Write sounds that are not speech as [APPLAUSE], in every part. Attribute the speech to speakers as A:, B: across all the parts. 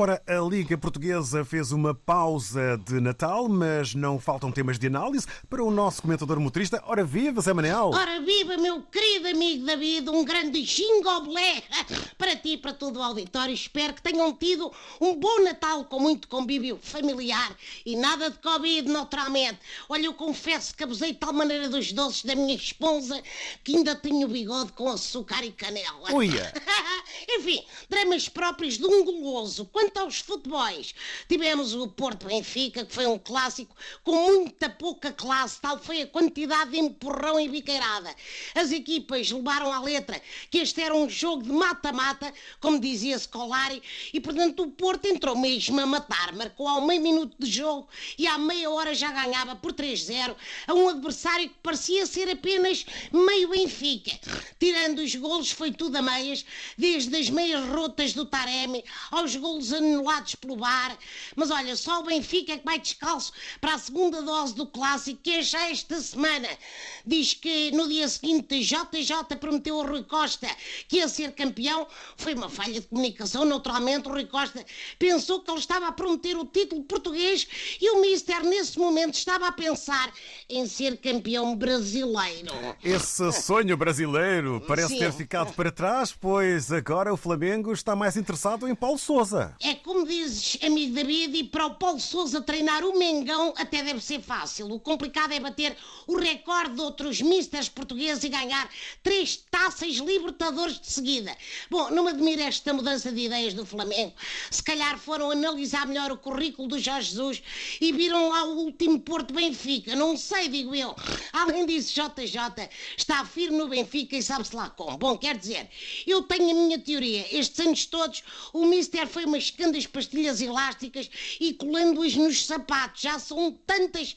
A: Ora, a Liga Portuguesa fez uma pausa de Natal, mas não faltam temas de análise para o nosso comentador motorista. Ora, viva, Zé Manel!
B: Ora, viva, meu querido amigo David, um grande xingoblé [LAUGHS] para ti e para todo o auditório. Espero que tenham tido um bom Natal com muito convívio familiar e nada de Covid, naturalmente. Olha, eu confesso que abusei de tal maneira dos doces da minha esposa que ainda tenho bigode com açúcar e canela.
A: Uia! [LAUGHS]
B: Enfim, dramas próprios de um guloso. Quanto aos futebols, tivemos o Porto Benfica, que foi um clássico com muita pouca classe, tal foi a quantidade de empurrão e biqueirada. As equipas levaram à letra que este era um jogo de mata-mata, como dizia Scolari, e portanto o Porto entrou mesmo a matar. Marcou ao meio minuto de jogo e à meia hora já ganhava por 3-0 a um adversário que parecia ser apenas meio Benfica. Tirando os golos, foi tudo a meias, desde as meias rotas do Taremi aos golos anulados pelo VAR. Mas olha, só o Benfica é que vai descalço para a segunda dose do clássico, que é já esta semana. Diz que no dia seguinte JJ prometeu ao Rui Costa que ia ser campeão. Foi uma falha de comunicação, naturalmente. O Rui Costa pensou que ele estava a prometer o título português e o Mister, nesse momento, estava a pensar em ser campeão brasileiro.
A: Esse sonho brasileiro parece
B: Sim.
A: ter ficado para trás, pois agora o Flamengo está mais interessado em Paulo Sousa.
B: É como dizes, amigo David, e para o Paulo Sousa treinar o Mengão até deve ser fácil. O complicado é bater o recorde de outros misters portugueses e ganhar três taças libertadores de seguida. Bom, não me admira esta mudança de ideias do Flamengo. Se calhar foram analisar melhor o currículo do Jorge Jesus e viram lá o último Porto Benfica. Não sei, digo eu. Além disso, JJ está firme no Benfica e sabe-se lá como. Bom, quer dizer, eu tenho a minha teoria. Estes anos todos, o Mister foi mascando as pastilhas elásticas e colando-as nos sapatos. Já são tantas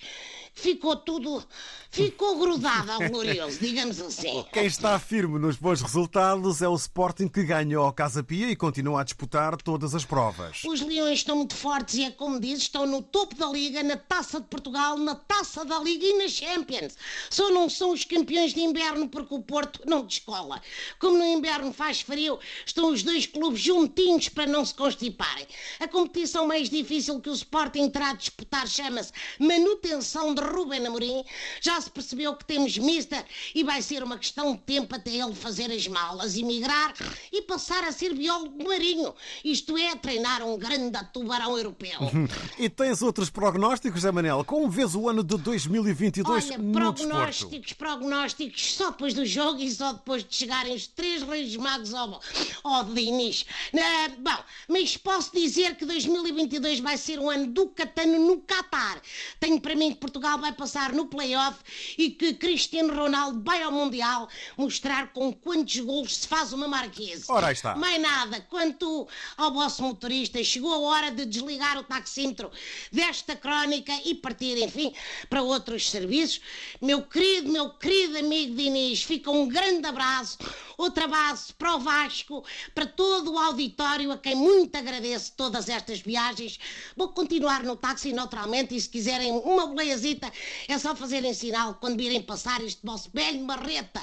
B: que ficou tudo. ficou grudado ao glorioso, digamos assim. [LAUGHS]
A: Quem está firme nos bons resultados é o Sporting que ganhou ao Casa Pia e continua a disputar todas as provas.
B: Os Leões estão muito fortes e é como diz, estão no topo da Liga, na Taça de Portugal, na Taça da Liga e na Champions. Só não são os campeões de inverno porque o Porto não descola. Como no inverno faz frio, estão os dois clubes juntinhos para não se constiparem. A competição mais difícil que o Sporting terá de disputar chama-se Manutenção de Ruben Amorim. Já se percebeu que temos Mister e vai ser uma questão de tempo até ele fazer as malas, emigrar e passar a ser biólogo marinho. Isto é, treinar um grande tubarão europeu. [LAUGHS]
A: E tens outros prognósticos, Zé Manel? Como vês o ano de 2022
B: Olha,
A: no desporto?
B: prognósticos, prognósticos, só depois do jogo e só depois de chegarem os três reis magos ao, ao Diniz. Ah, bom, mas posso dizer que 2022 vai ser um ano do Catano no Qatar. Tenho para mim que Portugal vai passar no play-off e que Cristiano Ronaldo vai ao Mundial mostrar com quantos golos se faz uma marquise.
A: Ora, aí está.
B: Mais nada. Quanto ao vosso motorista, chegou a hora de desligar o taxímetro desta crónica e partir, enfim, para outros serviços. Meu querido, meu querido amigo Diniz, fica um grande abraço, outro abraço para o Vasco, para todo o auditório, a quem muito agradeço todas estas viagens. Vou continuar no táxi, naturalmente, e se quiserem uma boleiazita, é só fazerem sinal quando virem passar este vosso velho marreta.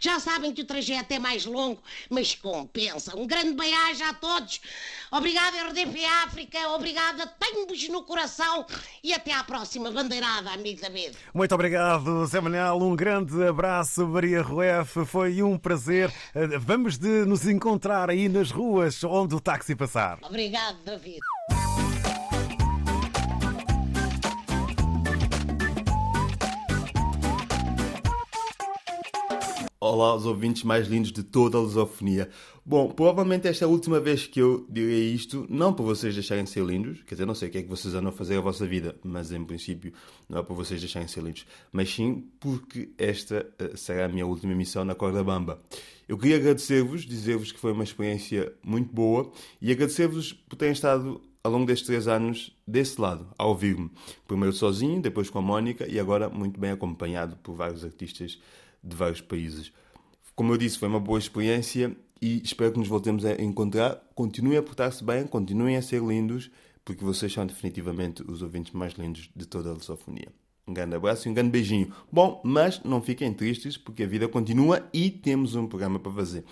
B: Já sabem que o trajeto é mais longo, mas compensa. Um grande beijo a todos. Obrigada, RDP África. Obrigada, tenho-vos no coração. E até à próxima bandeirada, amigo David.
A: Muito obrigado, Zé Manel. Um grande abraço, Maria Rueff. Foi um prazer. Eh, Vamos de nos encontrar aí nas ruas onde o táxi passar.
B: Obrigado, David.
C: Olá aos ouvintes mais lindos de toda a lusofonia. Bom, provavelmente esta é a última vez que eu direi isto, não para vocês deixarem de ser lindos, quer dizer, não sei o que é que vocês andam a fazer a vossa vida, mas em princípio não é para vocês deixarem de ser lindos, mas sim porque esta eh, será a minha última emissão na Corda Bamba. Eu queria agradecer-vos, dizer-vos que foi uma experiência muito boa e agradecer-vos por terem estado ao longo destes três anos desse lado, a ouvir-me. Primeiro sozinho, depois com a Mónica e agora muito bem acompanhado por vários artistas de vários países. Como eu disse, foi uma boa experiência e espero que nos voltemos a encontrar. Continuem a portar-se bem, continuem a ser lindos, porque vocês são definitivamente os ouvintes mais lindos de toda a lusofonia. Um grande abraço e um grande beijinho. Bom, mas não fiquem tristes, porque a vida continua e temos um programa para fazer.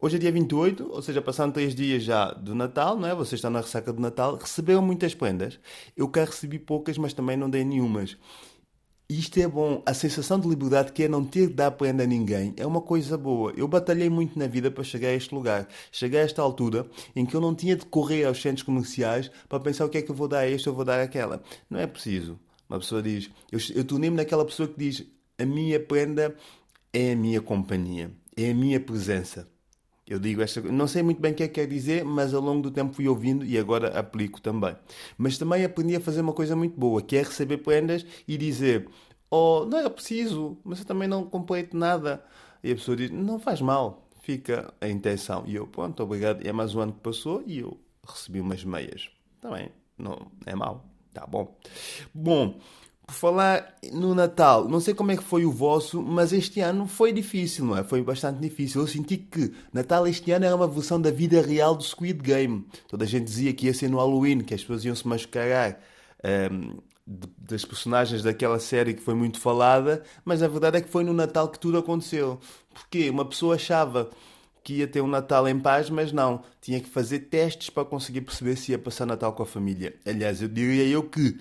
C: Hoje é dia 28, ou seja, passando três dias já do Natal, não é? Você está na ressaca do Natal, receberam muitas prendas. Eu cá recebi poucas, mas também não dei nenhumas. Isto é bom. A sensação de liberdade que é não ter de dar prenda a ninguém é uma coisa boa. Eu batalhei muito na vida para chegar a este lugar. Cheguei a esta altura em que eu não tinha de correr aos centros comerciais para pensar o que é que eu vou dar a este ou vou dar aquela. Não é preciso. Uma pessoa diz... Eu, eu tornei-me naquela pessoa que diz a minha prenda é a minha companhia. É a minha presença. Eu digo esta não sei muito bem o que é que quer dizer, mas ao longo do tempo fui ouvindo e agora aplico também. Mas também aprendi a fazer uma coisa muito boa, que é receber prendas e dizer: Oh, não era preciso, mas eu também não comprei nada. E a pessoa diz: Não faz mal, fica a intenção. E eu, pronto, obrigado. E é mais um ano que passou e eu recebi umas meias. Também, não é mal. Tá bom. Bom, por falar no Natal, não sei como é que foi o vosso, mas este ano foi difícil, não é? Foi bastante difícil. Eu senti que Natal este ano era uma versão da vida real do Squid Game. Toda a gente dizia que ia ser no Halloween, que as pessoas iam se mascarar um, ehm, das personagens daquela série que foi muito falada, mas a verdade é que foi no Natal que tudo aconteceu. Porque uma pessoa achava que ia ter um Natal em paz, mas não. Tinha que fazer testes para conseguir perceber se ia passar Natal com a família. Aliás, eu diria eu que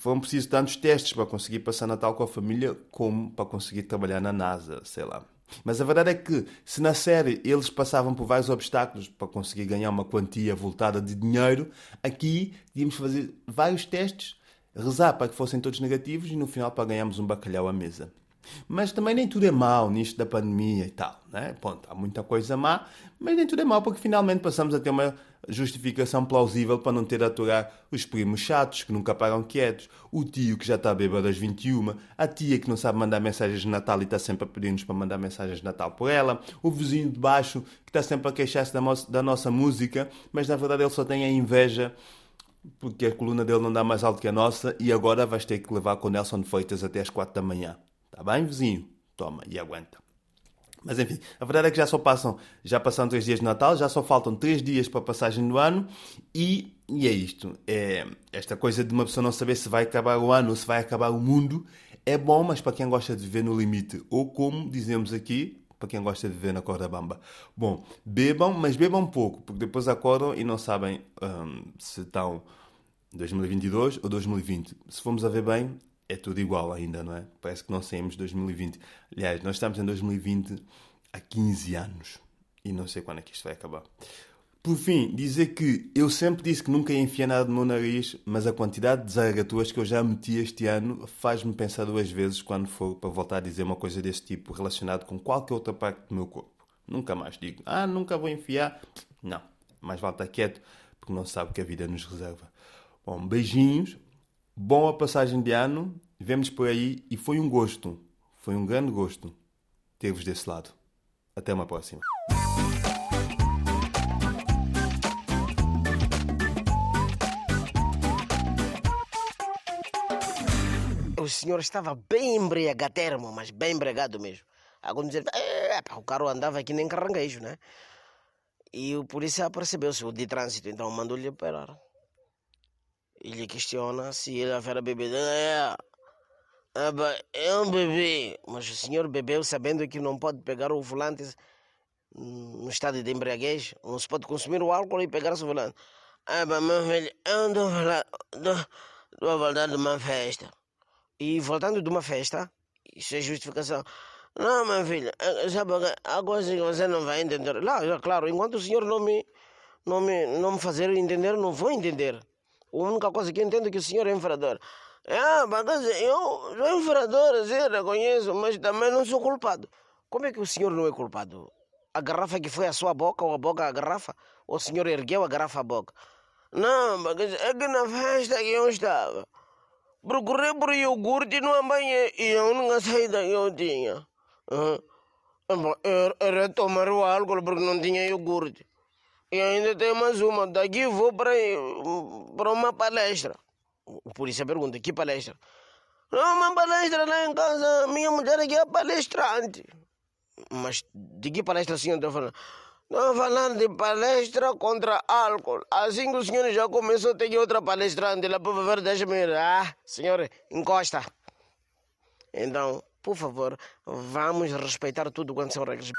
C: foram precisos tantos testes para conseguir passar Natal com a família como para conseguir trabalhar na NASA, sei lá. Mas a verdade é que, se na série eles passavam por vários obstáculos para conseguir ganhar uma quantia voltada de dinheiro, aqui tínhamos fazer vários testes, rezar para que fossem todos negativos e no final para ganharmos um bacalhau à mesa. Mas também nem tudo é mau nisto da pandemia e tal, né? Ponto, há muita coisa má, mas nem tudo é mau porque finalmente passamos a ter uma justificação plausível para não ter de aturar os primos chatos que nunca param quietos, o tio que já está bêbado às 21, a tia que não sabe mandar mensagens de Natal e está sempre a pedir-nos para mandar mensagens de Natal por ela, o vizinho de baixo que está sempre a queixar-se da, da nossa música, mas na verdade ele só tem a inveja porque a coluna dele não dá mais alto que a nossa e agora vais ter que levar com o Nelson Feitas até às 4 da manhã. Está bem, vizinho? Toma e aguenta. Mas enfim, a verdade é que já só passam, já passaram três dias de Natal, já só faltam três dias para a passagem do ano e, e é isto. É, esta coisa de uma pessoa não saber se vai acabar o ano ou se vai acabar o mundo é bom, mas para quem gosta de viver no limite, ou como dizemos aqui, para quem gosta de viver na corda bamba. Bom, bebam, mas bebam pouco, porque depois acordam e não sabem hum, se estão 2022 ou 2020. Se formos a ver bem, é tudo igual ainda, não é? Parece que não saímos de 2020. Aliás, nós estamos em 2020 há 15 anos e não sei quando é que isto vai acabar. Por fim, dizer que eu sempre disse que nunca ia enfiar nada no meu nariz, mas a quantidade de zaragatuas que eu já meti este ano faz-me pensar duas vezes quando for para voltar a dizer uma coisa desse tipo relacionado com qualquer outra parte do meu corpo. Nunca mais digo, ah, nunca vou enfiar. Não, mais vale estar quieto, porque não sabe o que a vida nos reserva. Bom, beijinhos, Boa passagem de ano, vemos por aí e foi um gosto, foi um grande gosto ter-vos desse lado. Até uma próxima.
D: O senhor estava bem embriagatermo, mas bem embriagado mesmo. Alguns dizer, é, o carro andava aqui nem caranguejo, né? E o polícia percebeu-se o de trânsito, então mandou-lhe parar. Ele questiona se ele haverá bebido. É, é um bebê. Mas o senhor bebeu sabendo que não pode pegar o volante no estado de embriaguez. Não se pode consumir o álcool e pegar o volante. Ah, meu filho, eu estou a voltar de uma festa. E voltando de uma festa, isso é justificação. Não, meu filho, sabe, há coisas que você não vai entender. Lá, claro, enquanto o senhor não me, não me, não me fazer entender, não vou entender. A única coisa que entendo é que o senhor é infrador. Ah, mas eu sou infrador, sim, reconheço, mas também não sou culpado. Como é que o senhor não é culpado? A garrafa que foi a sua boca ou a boca a garrafa? Ou o senhor ergueu a garrafa à boca? Não, mas é que na festa que eu estava, procurei por iogurte no banheiro e a única saída que eu tinha uhum. era tomar o álcool porque não tinha iogurte. E ainda tem mais uma. Daqui vou para, para uma palestra. O polícia pergunta: que palestra? Não, uma palestra lá em casa. Minha mulher aqui é palestrante. Mas de que palestra o senhor está falando? Estou falando de palestra contra álcool. Assim que o senhor já começou, tem outra palestrante lá, por favor, deixa-me ir. Ah, senhor, encosta. Então, por favor, vamos respeitar tudo quanto são regras.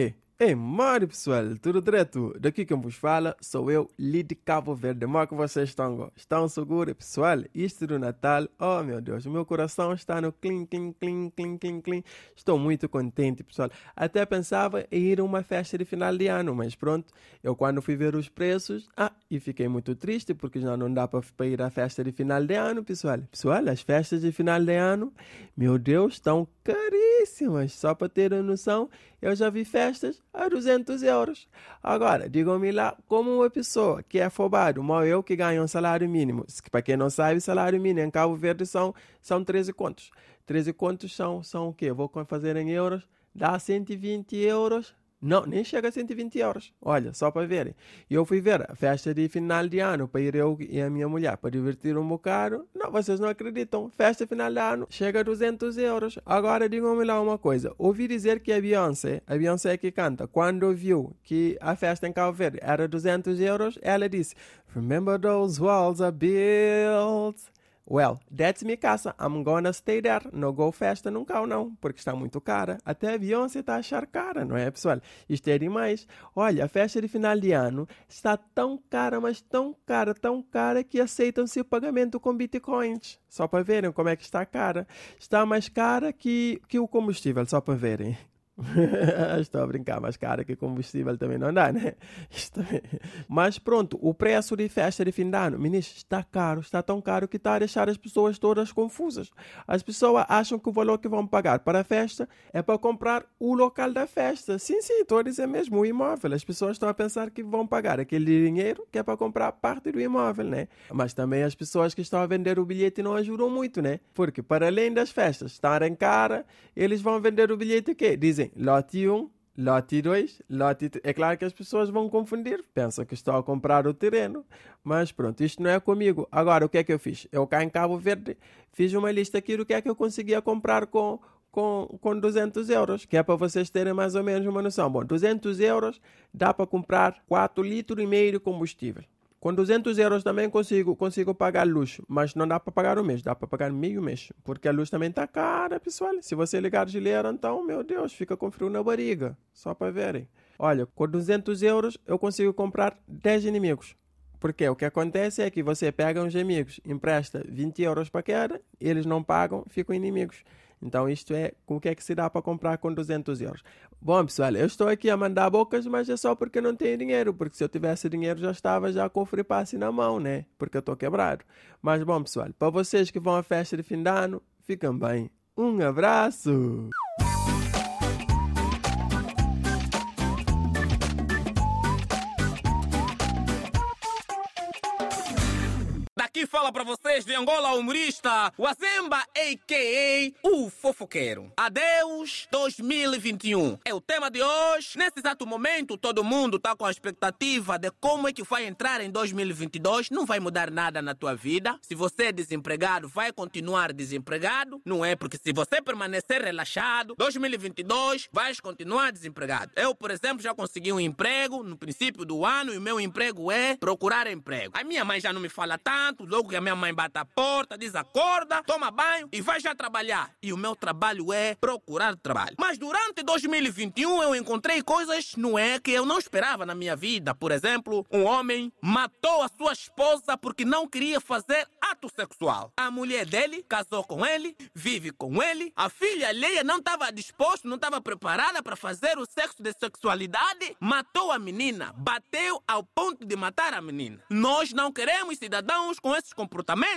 E: E Ei, Mário pessoal, tudo direto? Daqui quem vos fala sou eu, Lid Cabo Verde. Como é que vocês estão? Estão seguros, pessoal? Isto do Natal, oh meu Deus, meu coração está no clim, clim, clim, clim, clim, clim. Estou muito contente, pessoal. Até pensava em ir a uma festa de final de ano, mas pronto, eu quando fui ver os preços, ah, e fiquei muito triste porque já não dá para ir à festa de final de ano, pessoal. Pessoal, as festas de final de ano, meu Deus, estão caríssimas. Só para terem noção, eu já vi festas a 200 euros. Agora, digam-me lá, como uma pessoa que é afobado, mal eu que ganho um salário mínimo, para quem não sabe, salário mínimo em Cabo Verde são, são 13 contos. 13 contos são, são o quê? Vou fazer em euros, dá 120 euros não, nem chega a 120 euros. Olha, só para verem. Eu fui ver a festa de final de ano para ir eu e a minha mulher para divertir um bocado. Não, vocês não acreditam. Festa final de ano chega a 200 euros. Agora digam-me lá uma coisa. Ouvi dizer que a Beyoncé, a Beyoncé que canta, quando viu que a festa em Cabo Verde era 200 euros, ela disse: Remember those walls are built Well, that's me casa. I'm gonna stay there. No go festa nunca não, porque está muito cara. Até a Beyoncé está a achar cara, não é, pessoal? Isto é demais. Olha, a festa de final de ano está tão cara, mas tão cara, tão cara que aceitam-se o pagamento com bitcoins. Só para verem como é que está cara. Está mais cara que, que o combustível, só para verem. [LAUGHS] Estou a brincar, mas cara, que combustível também não dá, né? [LAUGHS] Mas pronto, o preço de festa de fim de ano, ministro, está caro, está tão caro que está a deixar as pessoas todas confusas. As pessoas acham que o valor que vão pagar para a festa é para comprar o local da festa. Sim, sim, estou a dizer mesmo, o imóvel. As pessoas estão a pensar que vão pagar aquele dinheiro que é para comprar parte do imóvel, né? Mas também as pessoas que estão a vender o bilhete não ajudam muito, né? Porque para além das festas estarem cara, eles vão vender o bilhete que dizem lote 1, lote 2, lote 3. É claro que as pessoas vão confundir, pensam que estou a comprar o terreno, mas pronto, isto não é comigo. Agora, o que é que eu fiz? Eu cá em Cabo Verde fiz uma lista aqui do que é que eu conseguia comprar com, com, com 200 euros, que é para vocês terem mais ou menos uma noção. Bom, 200 euros dá para comprar 4 litros e meio de combustível. Com 200 euros também consigo, consigo pagar luz, mas não dá para pagar o mês, dá para pagar meio mês, porque a luz também está cara, pessoal. Se você ligar geleira, então, meu Deus, fica com frio na barriga, só para verem. Olha, com 200 euros eu consigo comprar 10 inimigos. Porque o que acontece é que você pega uns amigos, empresta 20 euros para cada, eles não pagam, ficam inimigos. Então, isto é o que é que se dá para comprar com 200 euros. Bom, pessoal, eu estou aqui a mandar bocas, mas é só porque não tenho dinheiro. Porque se eu tivesse dinheiro, já estava já com o free pass na mão, né? Porque eu estou quebrado. Mas, bom, pessoal, para vocês que vão à festa de fim de ano, fiquem bem. Um abraço!
F: Aqui fala para vocês de Angola humorista, o Azemba, a.k.a. o fofoqueiro. Adeus 2021. É o tema de hoje. Nesse exato momento, todo mundo está com a expectativa de como é que vai entrar em 2022. Não vai mudar nada na tua vida. Se você é desempregado, vai continuar desempregado. Não é porque se você permanecer relaxado, 2022 vais continuar desempregado. Eu, por exemplo, já consegui um emprego no princípio do ano e o meu emprego é procurar emprego. A minha mãe já não me fala tanto, logo que a minha mãe bate a porta, diz acorda, toma banho e vai já trabalhar. E o meu trabalho é procurar trabalho. Mas durante 2021 eu encontrei coisas, não é, que eu não esperava na minha vida. Por exemplo, um homem matou a sua esposa porque não queria fazer ato sexual. A mulher dele casou com ele, vive com ele. A filha alheia não estava disposta, não estava preparada para fazer o sexo de sexualidade. Matou a menina, bateu ao ponto de matar a menina. Nós não queremos cidadãos com esses comportamentos.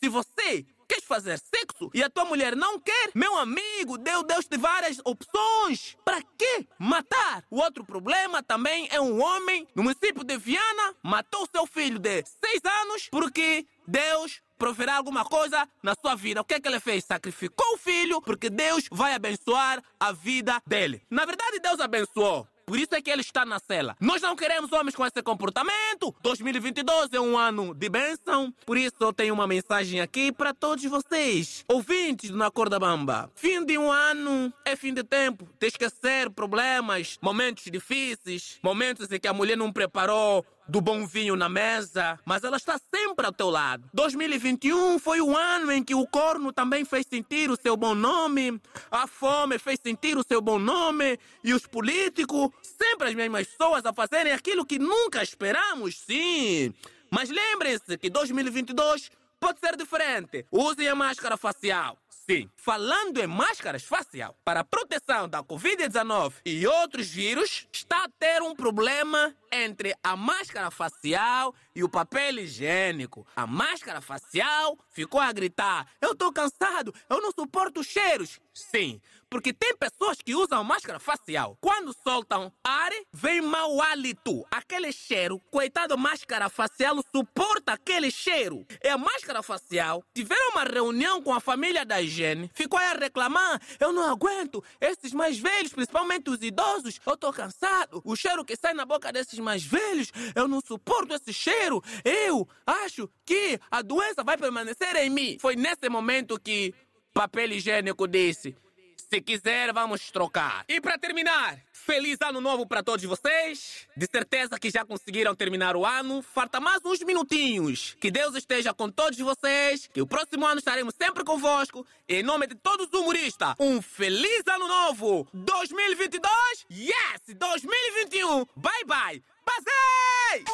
F: Se você quer fazer sexo e a tua mulher não quer, meu amigo, Deus Deus te várias opções. Para quê? Matar. O outro problema também é um homem no município de Viana matou seu filho de seis anos porque Deus proverá alguma coisa na sua vida. O que é que ele fez? Sacrificou o filho porque Deus vai abençoar a vida dele. Na verdade, Deus abençoou. Por isso é que ele está na cela. Nós não queremos homens com esse comportamento. 2022 é um ano de bênção. Por isso eu tenho uma mensagem aqui para todos vocês. Ouvintes do Na Corda Bamba. Fim de um ano é fim de tempo. De esquecer problemas, momentos difíceis, momentos em que a mulher não preparou do bom vinho na mesa, mas ela está sempre ao teu lado. 2021 foi o ano em que o corno também fez sentir o seu bom nome, a fome fez sentir o seu bom nome e os políticos, sempre as mesmas pessoas a fazerem aquilo que nunca esperamos, sim. Mas lembrem-se que 2022 pode ser diferente. Usem a máscara facial. Sim, falando em máscaras facial para proteção da Covid-19 e outros vírus, está a ter um problema entre a máscara facial e o papel higiênico. A máscara facial ficou a gritar: Eu estou cansado, eu não suporto cheiros. Sim, porque tem pessoas que usam máscara facial. Quando soltam ar, vem mau hálito. Aquele cheiro, coitado, máscara facial suporta aquele cheiro. A máscara facial, tiveram uma reunião com a família da higiene, ficou aí a reclamar: Eu não aguento, esses mais velhos, principalmente os idosos, eu estou cansado. O cheiro que sai na boca desses mais velhos, eu não suporto esse cheiro. Eu acho que a doença vai permanecer em mim. Foi nesse momento que papel higiênico disse: se quiser, vamos trocar. E para terminar, feliz ano novo para todos vocês. De certeza que já conseguiram terminar o ano. Falta mais uns minutinhos. Que Deus esteja com todos vocês. Que o próximo ano estaremos sempre convosco. Em nome de todos os humoristas, um feliz ano novo 2022. Yes, 2021. Bye bye. Basei!